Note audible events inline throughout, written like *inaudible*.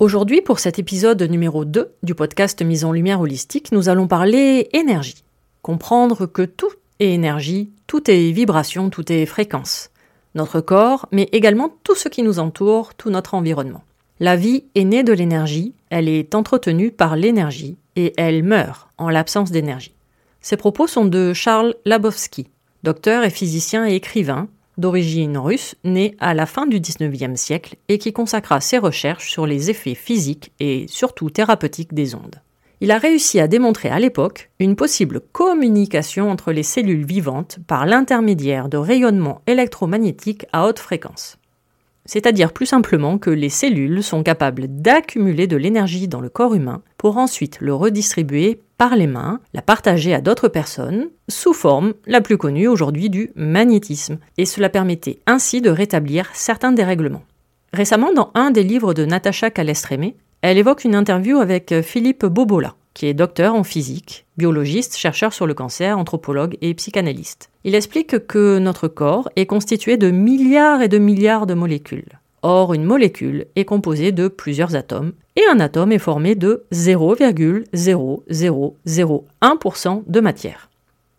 Aujourd'hui, pour cet épisode numéro 2 du podcast Mise en lumière holistique, nous allons parler énergie. Comprendre que tout est énergie, tout est vibration, tout est fréquence. Notre corps, mais également tout ce qui nous entoure, tout notre environnement. La vie est née de l'énergie, elle est entretenue par l'énergie et elle meurt en l'absence d'énergie. Ces propos sont de Charles Labowski, docteur et physicien et écrivain, d'origine russe, né à la fin du XIXe siècle et qui consacra ses recherches sur les effets physiques et surtout thérapeutiques des ondes. Il a réussi à démontrer à l'époque une possible communication entre les cellules vivantes par l'intermédiaire de rayonnements électromagnétiques à haute fréquence. C'est-à-dire plus simplement que les cellules sont capables d'accumuler de l'énergie dans le corps humain pour ensuite le redistribuer par les mains, la partager à d'autres personnes, sous forme la plus connue aujourd'hui du magnétisme, et cela permettait ainsi de rétablir certains dérèglements. Récemment, dans un des livres de Natacha Calestrémé, elle évoque une interview avec Philippe Bobola, qui est docteur en physique, biologiste, chercheur sur le cancer, anthropologue et psychanalyste. Il explique que notre corps est constitué de milliards et de milliards de molécules. Or, une molécule est composée de plusieurs atomes, et un atome est formé de 0,0001% de matière,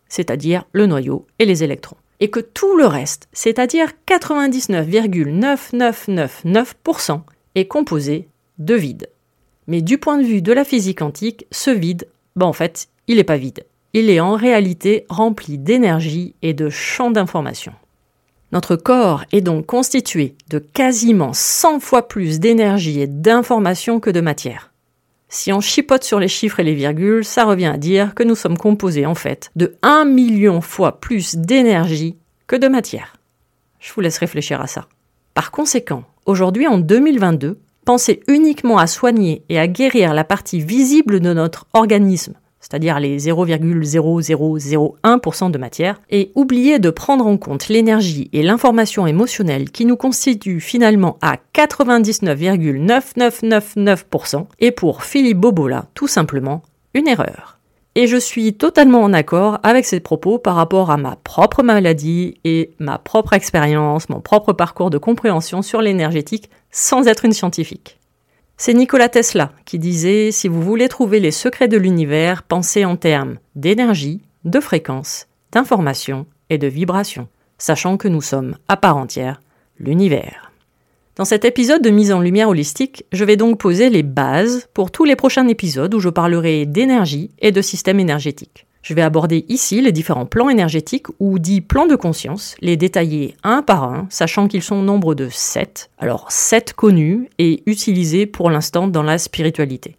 c'est-à-dire le noyau et les électrons. Et que tout le reste, c'est-à-dire 99,9999%, est composé de vide. Mais du point de vue de la physique quantique, ce vide, ben en fait, il n'est pas vide. Il est en réalité rempli d'énergie et de champs d'information. Notre corps est donc constitué de quasiment 100 fois plus d'énergie et d'information que de matière. Si on chipote sur les chiffres et les virgules, ça revient à dire que nous sommes composés en fait de 1 million fois plus d'énergie que de matière. Je vous laisse réfléchir à ça. Par conséquent, aujourd'hui en 2022, pensez uniquement à soigner et à guérir la partie visible de notre organisme c'est-à-dire les 0,0001% de matière, et oublier de prendre en compte l'énergie et l'information émotionnelle qui nous constituent finalement à 99,9999%, et pour Philippe Bobola, tout simplement, une erreur. Et je suis totalement en accord avec ces propos par rapport à ma propre maladie et ma propre expérience, mon propre parcours de compréhension sur l'énergétique sans être une scientifique. C'est Nikola Tesla qui disait Si vous voulez trouver les secrets de l'univers, pensez en termes d'énergie, de fréquence, d'information et de vibration, sachant que nous sommes, à part entière, l'univers. Dans cet épisode de mise en lumière holistique, je vais donc poser les bases pour tous les prochains épisodes où je parlerai d'énergie et de système énergétique. Je vais aborder ici les différents plans énergétiques ou dits plans de conscience, les détailler un par un, sachant qu'ils sont au nombre de sept. Alors sept connus et utilisés pour l'instant dans la spiritualité.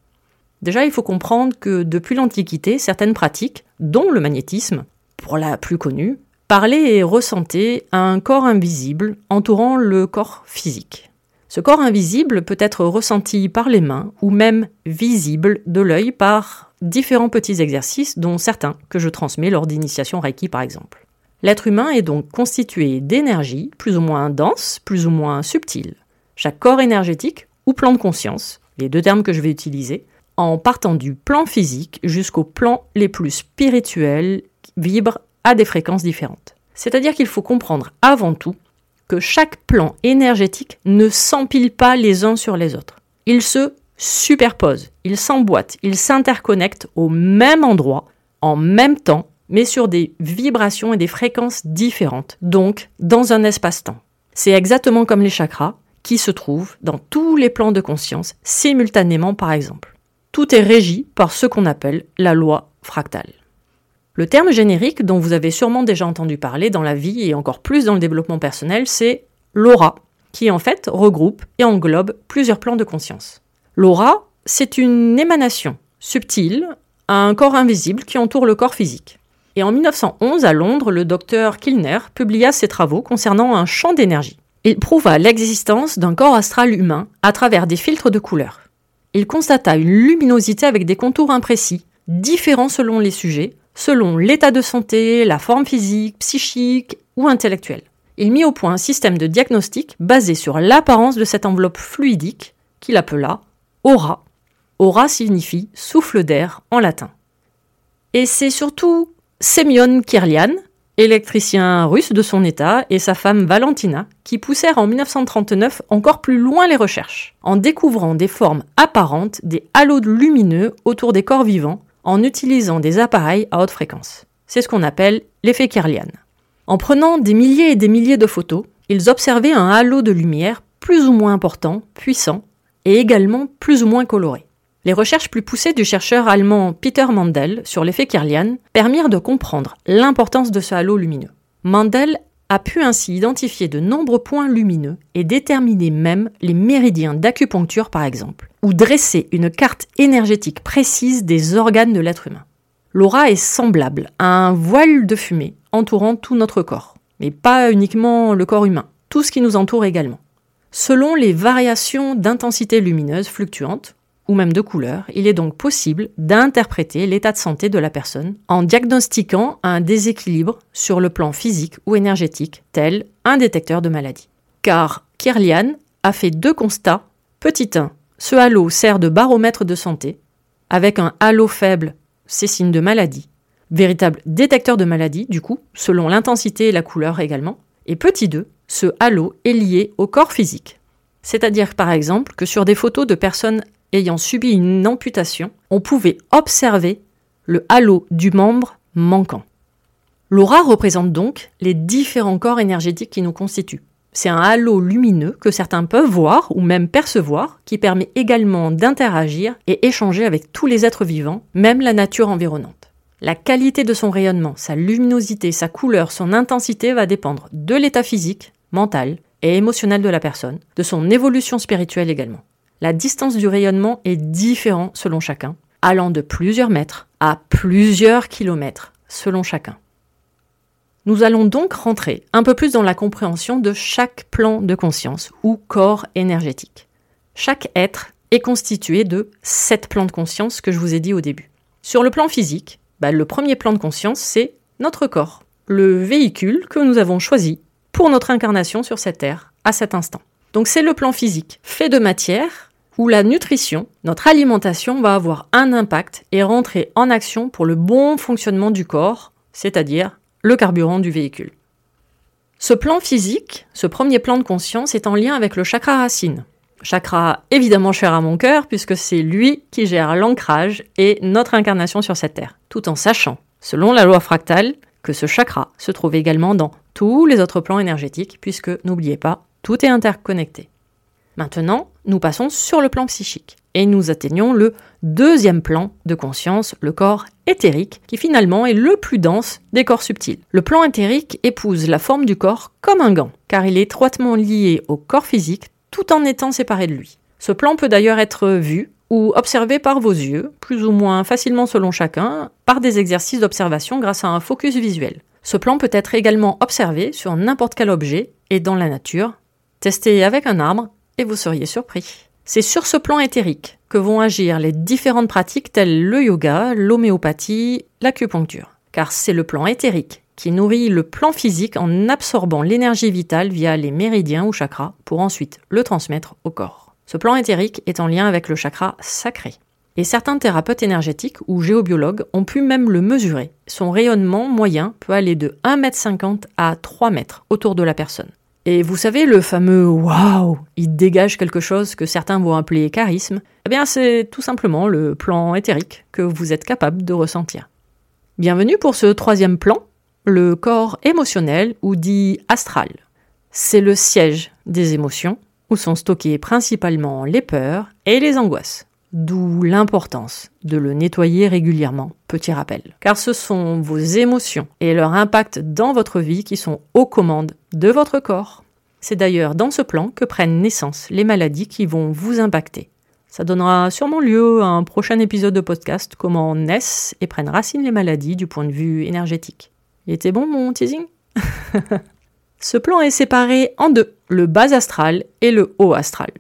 Déjà, il faut comprendre que depuis l'Antiquité, certaines pratiques, dont le magnétisme, pour la plus connue, parlaient et ressentaient un corps invisible entourant le corps physique. Ce corps invisible peut être ressenti par les mains ou même visible de l'œil par différents petits exercices, dont certains que je transmets lors d'initiation Reiki par exemple. L'être humain est donc constitué d'énergie, plus ou moins dense, plus ou moins subtile. Chaque corps énergétique ou plan de conscience, les deux termes que je vais utiliser, en partant du plan physique jusqu'au plan les plus spirituels, vibre à des fréquences différentes. C'est-à-dire qu'il faut comprendre avant tout que chaque plan énergétique ne s'empile pas les uns sur les autres. Ils se superposent, ils s'emboîtent, ils s'interconnectent au même endroit, en même temps, mais sur des vibrations et des fréquences différentes, donc dans un espace-temps. C'est exactement comme les chakras, qui se trouvent dans tous les plans de conscience simultanément par exemple. Tout est régi par ce qu'on appelle la loi fractale. Le terme générique dont vous avez sûrement déjà entendu parler dans la vie et encore plus dans le développement personnel, c'est l'aura, qui en fait regroupe et englobe plusieurs plans de conscience. L'aura, c'est une émanation subtile à un corps invisible qui entoure le corps physique. Et en 1911, à Londres, le docteur Kilner publia ses travaux concernant un champ d'énergie. Il prouva l'existence d'un corps astral humain à travers des filtres de couleurs. Il constata une luminosité avec des contours imprécis, différents selon les sujets, selon l'état de santé, la forme physique, psychique ou intellectuelle. Il mit au point un système de diagnostic basé sur l'apparence de cette enveloppe fluidique qu'il appela aura. Aura signifie souffle d'air en latin. Et c'est surtout Semyon Kirlian, électricien russe de son état, et sa femme Valentina, qui poussèrent en 1939 encore plus loin les recherches, en découvrant des formes apparentes, des halos lumineux autour des corps vivants, en utilisant des appareils à haute fréquence. C'est ce qu'on appelle l'effet Kirlian. En prenant des milliers et des milliers de photos, ils observaient un halo de lumière plus ou moins important, puissant, et également plus ou moins coloré. Les recherches plus poussées du chercheur allemand Peter Mandel sur l'effet Kirlian permirent de comprendre l'importance de ce halo lumineux. Mandel a pu ainsi identifier de nombreux points lumineux et déterminer même les méridiens d'acupuncture par exemple, ou dresser une carte énergétique précise des organes de l'être humain. L'aura est semblable à un voile de fumée entourant tout notre corps, mais pas uniquement le corps humain, tout ce qui nous entoure également. Selon les variations d'intensité lumineuse fluctuantes, ou même de couleur, il est donc possible d'interpréter l'état de santé de la personne en diagnostiquant un déséquilibre sur le plan physique ou énergétique, tel un détecteur de maladie. Car Kirlian a fait deux constats. Petit 1, ce halo sert de baromètre de santé. Avec un halo faible, c'est signe de maladie. Véritable détecteur de maladie, du coup, selon l'intensité et la couleur également. Et petit 2, ce halo est lié au corps physique. C'est-à-dire par exemple que sur des photos de personnes ayant subi une amputation, on pouvait observer le halo du membre manquant. L'aura représente donc les différents corps énergétiques qui nous constituent. C'est un halo lumineux que certains peuvent voir ou même percevoir, qui permet également d'interagir et échanger avec tous les êtres vivants, même la nature environnante. La qualité de son rayonnement, sa luminosité, sa couleur, son intensité va dépendre de l'état physique, mental et émotionnel de la personne, de son évolution spirituelle également. La distance du rayonnement est différente selon chacun, allant de plusieurs mètres à plusieurs kilomètres selon chacun. Nous allons donc rentrer un peu plus dans la compréhension de chaque plan de conscience ou corps énergétique. Chaque être est constitué de sept plans de conscience que je vous ai dit au début. Sur le plan physique, bah, le premier plan de conscience, c'est notre corps, le véhicule que nous avons choisi pour notre incarnation sur cette terre à cet instant. Donc c'est le plan physique, fait de matière, où la nutrition, notre alimentation va avoir un impact et rentrer en action pour le bon fonctionnement du corps, c'est-à-dire le carburant du véhicule. Ce plan physique, ce premier plan de conscience, est en lien avec le chakra racine. Chakra évidemment cher à mon cœur, puisque c'est lui qui gère l'ancrage et notre incarnation sur cette terre, tout en sachant, selon la loi fractale, que ce chakra se trouve également dans tous les autres plans énergétiques, puisque n'oubliez pas, tout est interconnecté. Maintenant, nous passons sur le plan psychique et nous atteignons le deuxième plan de conscience, le corps éthérique, qui finalement est le plus dense des corps subtils. Le plan éthérique épouse la forme du corps comme un gant, car il est étroitement lié au corps physique tout en étant séparé de lui. Ce plan peut d'ailleurs être vu ou observé par vos yeux, plus ou moins facilement selon chacun, par des exercices d'observation grâce à un focus visuel. Ce plan peut être également observé sur n'importe quel objet et dans la nature. Testez avec un arbre et vous seriez surpris. C'est sur ce plan éthérique que vont agir les différentes pratiques telles le yoga, l'homéopathie, l'acupuncture. Car c'est le plan éthérique qui nourrit le plan physique en absorbant l'énergie vitale via les méridiens ou chakras pour ensuite le transmettre au corps. Ce plan éthérique est en lien avec le chakra sacré. Et certains thérapeutes énergétiques ou géobiologues ont pu même le mesurer. Son rayonnement moyen peut aller de 1,50 m à 3 m autour de la personne. Et vous savez, le fameux waouh, il dégage quelque chose que certains vont appeler charisme, eh bien c'est tout simplement le plan éthérique que vous êtes capable de ressentir. Bienvenue pour ce troisième plan, le corps émotionnel ou dit astral. C'est le siège des émotions, où sont stockées principalement les peurs et les angoisses. D'où l'importance de le nettoyer régulièrement, petit rappel. Car ce sont vos émotions et leur impact dans votre vie qui sont aux commandes de votre corps. C'est d'ailleurs dans ce plan que prennent naissance les maladies qui vont vous impacter. Ça donnera sûrement lieu à un prochain épisode de podcast comment naissent et prennent racine les maladies du point de vue énergétique. Il était bon mon teasing *laughs* Ce plan est séparé en deux, le bas astral et le haut astral.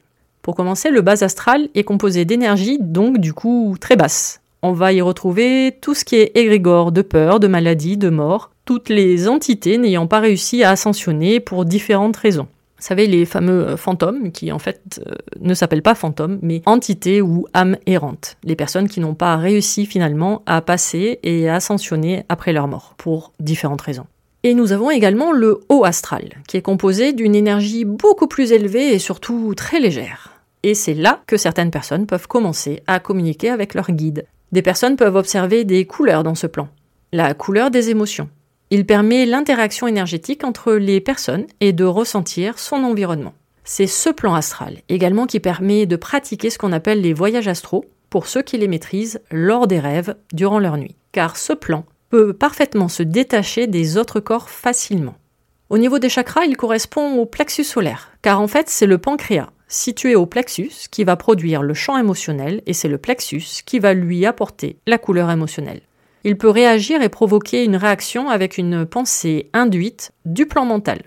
Pour commencer, le bas astral est composé d'énergie, donc du coup très basse. On va y retrouver tout ce qui est égrégore de peur, de maladie, de mort, toutes les entités n'ayant pas réussi à ascensionner pour différentes raisons. Vous savez, les fameux euh, fantômes, qui en fait euh, ne s'appellent pas fantômes, mais entités ou âmes errantes. Les personnes qui n'ont pas réussi finalement à passer et à ascensionner après leur mort, pour différentes raisons. Et nous avons également le haut astral, qui est composé d'une énergie beaucoup plus élevée et surtout très légère. Et c'est là que certaines personnes peuvent commencer à communiquer avec leur guide. Des personnes peuvent observer des couleurs dans ce plan. La couleur des émotions. Il permet l'interaction énergétique entre les personnes et de ressentir son environnement. C'est ce plan astral également qui permet de pratiquer ce qu'on appelle les voyages astraux pour ceux qui les maîtrisent lors des rêves durant leur nuit. Car ce plan parfaitement se détacher des autres corps facilement. Au niveau des chakras, il correspond au plexus solaire, car en fait c'est le pancréas, situé au plexus qui va produire le champ émotionnel et c'est le plexus qui va lui apporter la couleur émotionnelle. Il peut réagir et provoquer une réaction avec une pensée induite du plan mental.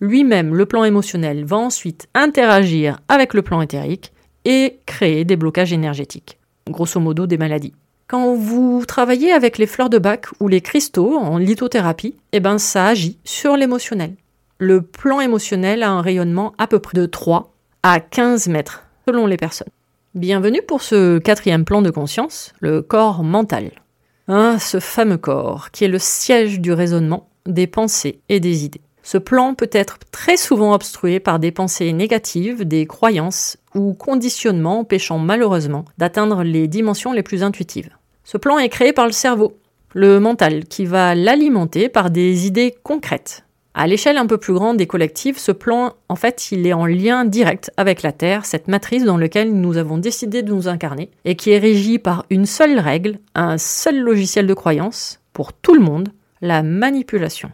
Lui-même, le plan émotionnel, va ensuite interagir avec le plan éthérique et créer des blocages énergétiques, grosso modo des maladies. Quand vous travaillez avec les fleurs de bac ou les cristaux en lithothérapie, eh ben ça agit sur l'émotionnel. Le plan émotionnel a un rayonnement à peu près de 3 à 15 mètres, selon les personnes. Bienvenue pour ce quatrième plan de conscience, le corps mental. Ah, ce fameux corps qui est le siège du raisonnement, des pensées et des idées. Ce plan peut être très souvent obstrué par des pensées négatives, des croyances ou conditionnements empêchant malheureusement d'atteindre les dimensions les plus intuitives. Ce plan est créé par le cerveau, le mental, qui va l'alimenter par des idées concrètes, à l'échelle un peu plus grande des collectifs, ce plan, en fait, il est en lien direct avec la Terre, cette matrice dans laquelle nous avons décidé de nous incarner, et qui est régie par une seule règle, un seul logiciel de croyance, pour tout le monde, la manipulation.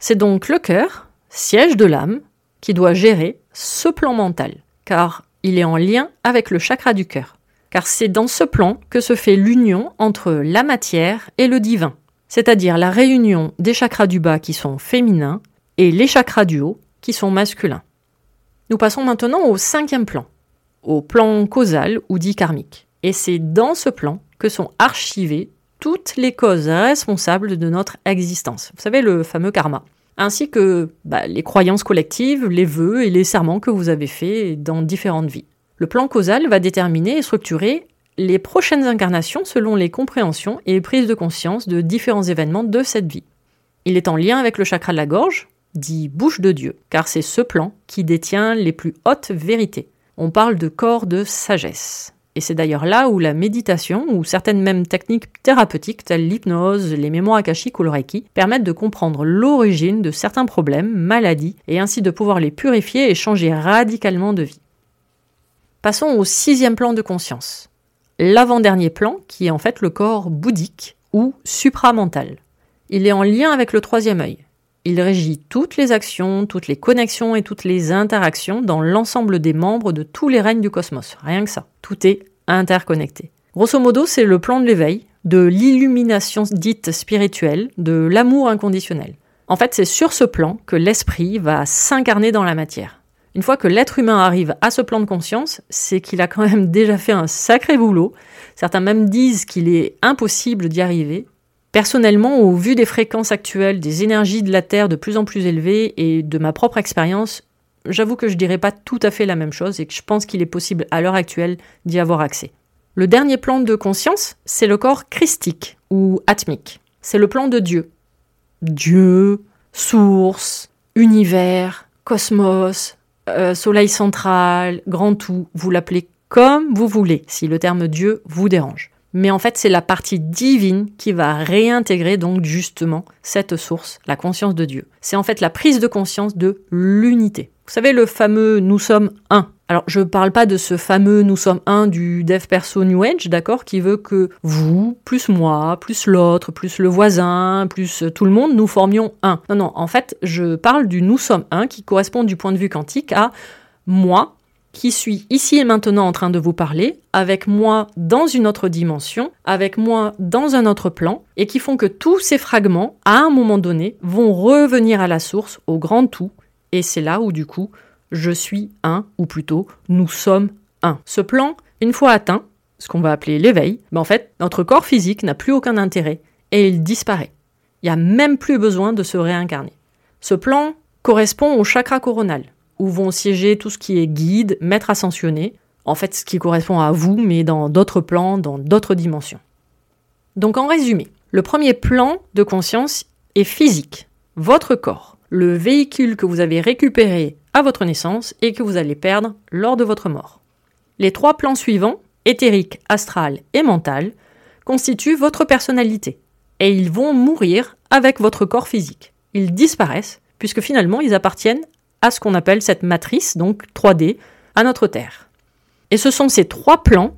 C'est donc le cœur, siège de l'âme, qui doit gérer ce plan mental, car il est en lien avec le chakra du cœur. Car c'est dans ce plan que se fait l'union entre la matière et le divin, c'est-à-dire la réunion des chakras du bas qui sont féminins et les chakras du haut qui sont masculins. Nous passons maintenant au cinquième plan, au plan causal ou dit karmique. Et c'est dans ce plan que sont archivées toutes les causes responsables de notre existence. Vous savez, le fameux karma. Ainsi que bah, les croyances collectives, les vœux et les serments que vous avez faits dans différentes vies. Le plan causal va déterminer et structurer les prochaines incarnations selon les compréhensions et prises de conscience de différents événements de cette vie. Il est en lien avec le chakra de la gorge, dit bouche de Dieu, car c'est ce plan qui détient les plus hautes vérités. On parle de corps de sagesse. Et c'est d'ailleurs là où la méditation, ou certaines mêmes techniques thérapeutiques telles l'hypnose, les mémoires akashiques ou le reiki, permettent de comprendre l'origine de certains problèmes, maladies, et ainsi de pouvoir les purifier et changer radicalement de vie. Passons au sixième plan de conscience. L'avant-dernier plan qui est en fait le corps bouddhique ou supramental. Il est en lien avec le troisième œil. Il régit toutes les actions, toutes les connexions et toutes les interactions dans l'ensemble des membres de tous les règnes du cosmos. Rien que ça. Tout est interconnecté. Grosso modo, c'est le plan de l'éveil, de l'illumination dite spirituelle, de l'amour inconditionnel. En fait, c'est sur ce plan que l'esprit va s'incarner dans la matière. Une fois que l'être humain arrive à ce plan de conscience, c'est qu'il a quand même *laughs* déjà fait un sacré boulot. Certains même disent qu'il est impossible d'y arriver. Personnellement, au vu des fréquences actuelles, des énergies de la Terre de plus en plus élevées et de ma propre expérience, j'avoue que je dirais pas tout à fait la même chose et que je pense qu'il est possible à l'heure actuelle d'y avoir accès. Le dernier plan de conscience, c'est le corps christique ou atmique. C'est le plan de Dieu. Dieu, source, univers, cosmos, euh, soleil central, grand tout, vous l'appelez comme vous voulez, si le terme Dieu vous dérange. Mais en fait, c'est la partie divine qui va réintégrer donc justement cette source, la conscience de Dieu. C'est en fait la prise de conscience de l'unité. Vous savez, le fameux nous sommes un. Alors, je ne parle pas de ce fameux nous sommes un du dev perso New Age, d'accord, qui veut que vous, plus moi, plus l'autre, plus le voisin, plus tout le monde, nous formions un. Non, non, en fait, je parle du nous sommes un qui correspond du point de vue quantique à moi, qui suis ici et maintenant en train de vous parler, avec moi dans une autre dimension, avec moi dans un autre plan, et qui font que tous ces fragments, à un moment donné, vont revenir à la source, au grand tout, et c'est là où du coup, je suis un, ou plutôt, nous sommes un. Ce plan, une fois atteint, ce qu'on va appeler l'éveil, ben en fait, notre corps physique n'a plus aucun intérêt, et il disparaît. Il n'y a même plus besoin de se réincarner. Ce plan correspond au chakra coronal, où vont siéger tout ce qui est guide, maître ascensionné, en fait ce qui correspond à vous, mais dans d'autres plans, dans d'autres dimensions. Donc en résumé, le premier plan de conscience est physique, votre corps, le véhicule que vous avez récupéré à votre naissance et que vous allez perdre lors de votre mort. Les trois plans suivants, éthérique, astral et mental, constituent votre personnalité, et ils vont mourir avec votre corps physique. Ils disparaissent, puisque finalement ils appartiennent à ce qu'on appelle cette matrice, donc 3D, à notre Terre. Et ce sont ces trois plans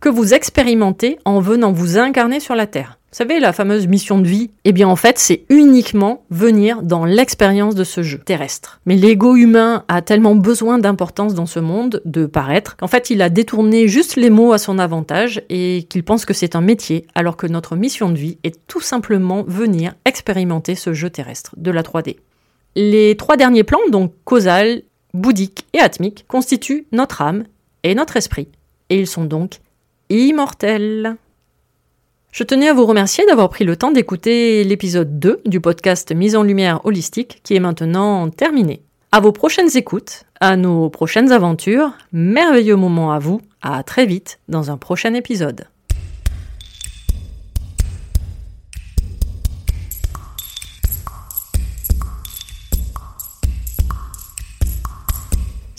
que vous expérimentez en venant vous incarner sur la Terre. Vous savez, la fameuse mission de vie, eh bien en fait, c'est uniquement venir dans l'expérience de ce jeu terrestre. Mais l'ego humain a tellement besoin d'importance dans ce monde, de paraître, qu'en fait, il a détourné juste les mots à son avantage et qu'il pense que c'est un métier, alors que notre mission de vie est tout simplement venir expérimenter ce jeu terrestre de la 3D. Les trois derniers plans, donc causal, bouddhique et atmique, constituent notre âme et notre esprit, et ils sont donc immortels. Je tenais à vous remercier d'avoir pris le temps d'écouter l'épisode 2 du podcast Mise en lumière holistique qui est maintenant terminé. À vos prochaines écoutes, à nos prochaines aventures, merveilleux moment à vous, à très vite dans un prochain épisode.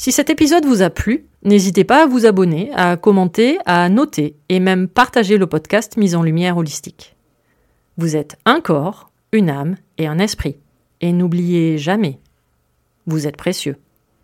Si cet épisode vous a plu, n'hésitez pas à vous abonner, à commenter, à noter et même partager le podcast Mise en lumière holistique. Vous êtes un corps, une âme et un esprit. Et n'oubliez jamais, vous êtes précieux.